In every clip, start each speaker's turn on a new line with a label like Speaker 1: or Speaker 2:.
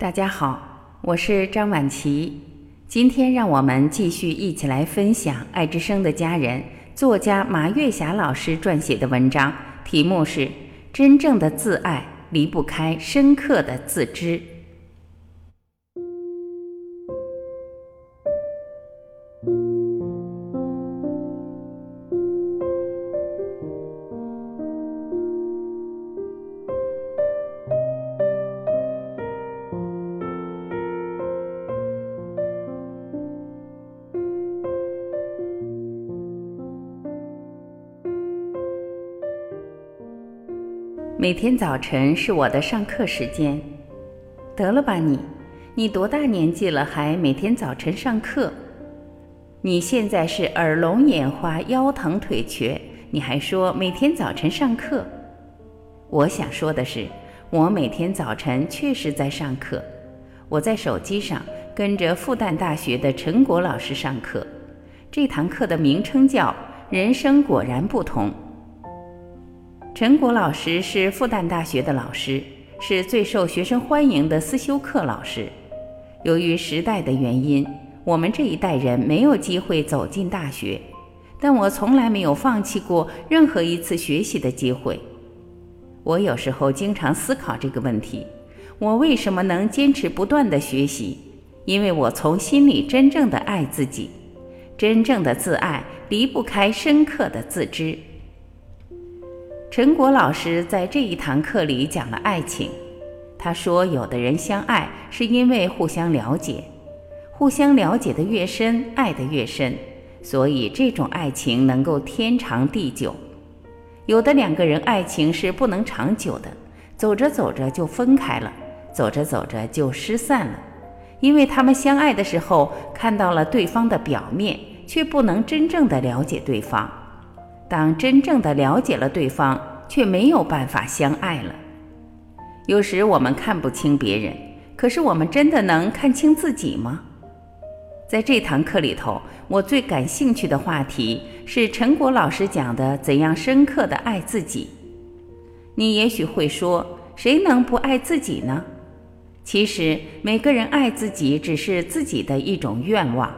Speaker 1: 大家好，我是张婉琪。今天让我们继续一起来分享爱之声的家人作家马月霞老师撰写的文章，题目是《真正的自爱离不开深刻的自知》。每天早晨是我的上课时间。得了吧你，你多大年纪了还每天早晨上课？你现在是耳聋眼花、腰疼腿瘸，你还说每天早晨上课？我想说的是，我每天早晨确实在上课。我在手机上跟着复旦大学的陈果老师上课，这堂课的名称叫《人生果然不同》。陈果老师是复旦大学的老师，是最受学生欢迎的思修课老师。由于时代的原因，我们这一代人没有机会走进大学，但我从来没有放弃过任何一次学习的机会。我有时候经常思考这个问题：我为什么能坚持不断的学习？因为我从心里真正的爱自己，真正的自爱离不开深刻的自知。陈果老师在这一堂课里讲了爱情。他说，有的人相爱是因为互相了解，互相了解的越深，爱的越深，所以这种爱情能够天长地久。有的两个人爱情是不能长久的，走着走着就分开了，走着走着就失散了，因为他们相爱的时候看到了对方的表面，却不能真正的了解对方。当真正的了解了对方，却没有办法相爱了。有时我们看不清别人，可是我们真的能看清自己吗？在这堂课里头，我最感兴趣的话题是陈果老师讲的怎样深刻的爱自己。你也许会说，谁能不爱自己呢？其实每个人爱自己只是自己的一种愿望，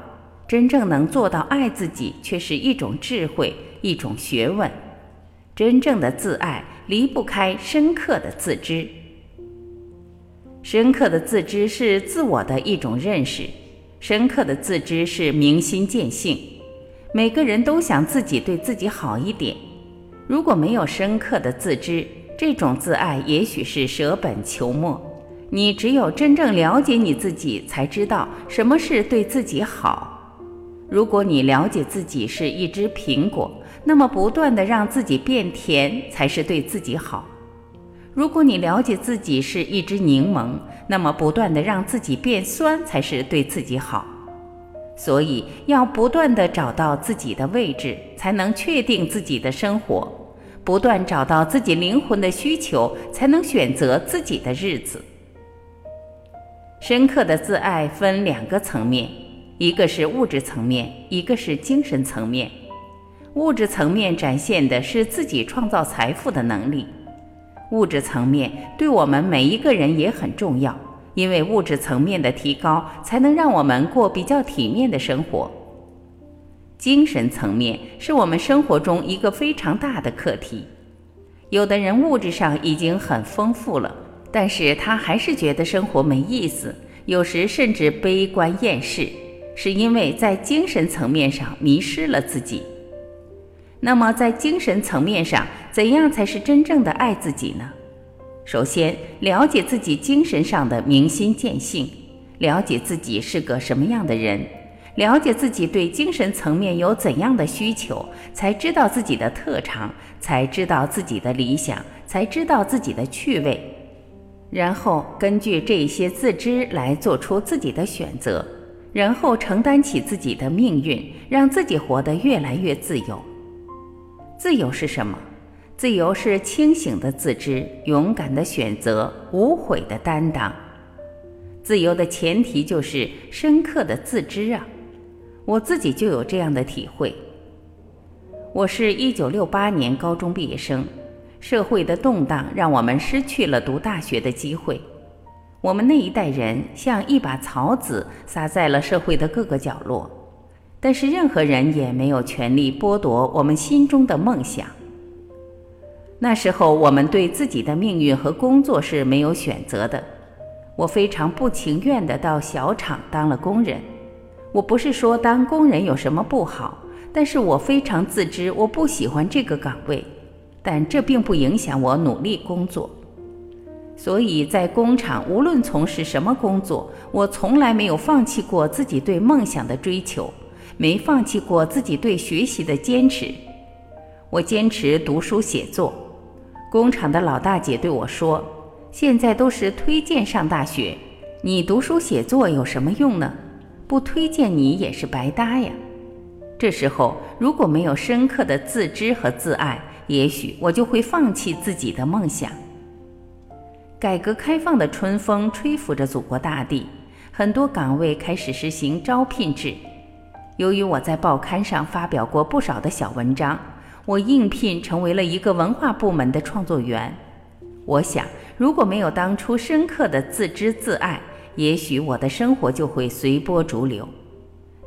Speaker 1: 真正能做到爱自己，却是一种智慧。一种学问，真正的自爱离不开深刻的自知。深刻的自知是自我的一种认识，深刻的自知是明心见性。每个人都想自己对自己好一点。如果没有深刻的自知，这种自爱也许是舍本求末。你只有真正了解你自己，才知道什么是对自己好。如果你了解自己是一只苹果，那么，不断的让自己变甜才是对自己好。如果你了解自己是一只柠檬，那么不断的让自己变酸才是对自己好。所以，要不断的找到自己的位置，才能确定自己的生活；不断找到自己灵魂的需求，才能选择自己的日子。深刻的自爱分两个层面，一个是物质层面，一个是精神层面。物质层面展现的是自己创造财富的能力，物质层面对我们每一个人也很重要，因为物质层面的提高才能让我们过比较体面的生活。精神层面是我们生活中一个非常大的课题。有的人物质上已经很丰富了，但是他还是觉得生活没意思，有时甚至悲观厌世，是因为在精神层面上迷失了自己。那么，在精神层面上，怎样才是真正的爱自己呢？首先，了解自己精神上的明心见性，了解自己是个什么样的人，了解自己对精神层面有怎样的需求，才知道自己的特长，才知道自己的理想，才知道自己的趣味，然后根据这些自知来做出自己的选择，然后承担起自己的命运，让自己活得越来越自由。自由是什么？自由是清醒的自知，勇敢的选择，无悔的担当。自由的前提就是深刻的自知啊！我自己就有这样的体会。我是一九六八年高中毕业生，社会的动荡让我们失去了读大学的机会。我们那一代人像一把草籽，撒在了社会的各个角落，但是任何人也没有权利剥夺我们心中的梦想。那时候，我们对自己的命运和工作是没有选择的。我非常不情愿地到小厂当了工人。我不是说当工人有什么不好，但是我非常自知我不喜欢这个岗位，但这并不影响我努力工作。所以在工厂，无论从事什么工作，我从来没有放弃过自己对梦想的追求，没放弃过自己对学习的坚持。我坚持读书写作。工厂的老大姐对我说：“现在都是推荐上大学，你读书写作有什么用呢？不推荐你也是白搭呀。”这时候如果没有深刻的自知和自爱，也许我就会放弃自己的梦想。改革开放的春风吹拂着祖国大地，很多岗位开始实行招聘制。由于我在报刊上发表过不少的小文章，我应聘成为了一个文化部门的创作员。我想，如果没有当初深刻的自知自爱，也许我的生活就会随波逐流。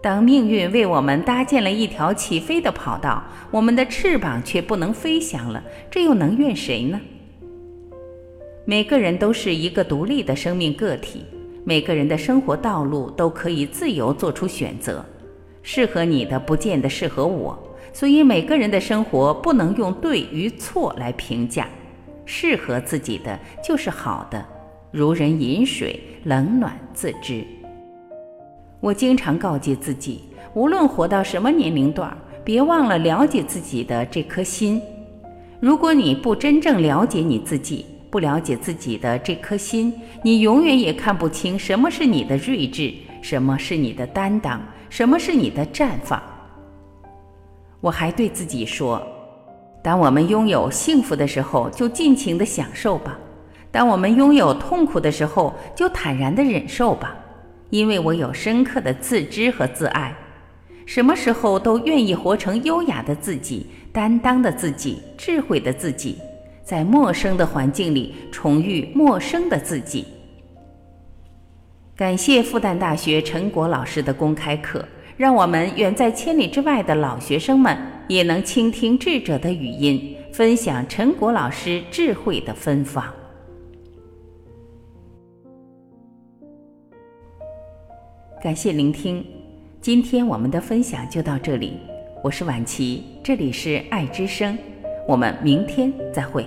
Speaker 1: 当命运为我们搭建了一条起飞的跑道，我们的翅膀却不能飞翔了，这又能怨谁呢？每个人都是一个独立的生命个体，每个人的生活道路都可以自由做出选择，适合你的不见得适合我，所以每个人的生活不能用对与错来评价，适合自己的就是好的，如人饮水，冷暖自知。我经常告诫自己，无论活到什么年龄段，别忘了了解自己的这颗心。如果你不真正了解你自己，不了解自己的这颗心，你永远也看不清什么是你的睿智，什么是你的担当，什么是你的绽放。我还对自己说：当我们拥有幸福的时候，就尽情的享受吧；当我们拥有痛苦的时候，就坦然的忍受吧。因为我有深刻的自知和自爱，什么时候都愿意活成优雅的自己、担当的自己、智慧的自己。在陌生的环境里重遇陌生的自己。感谢复旦大学陈果老师的公开课，让我们远在千里之外的老学生们也能倾听智者的语音，分享陈果老师智慧的芬芳。感谢聆听，今天我们的分享就到这里。我是婉琪，这里是爱之声。我们明天再会。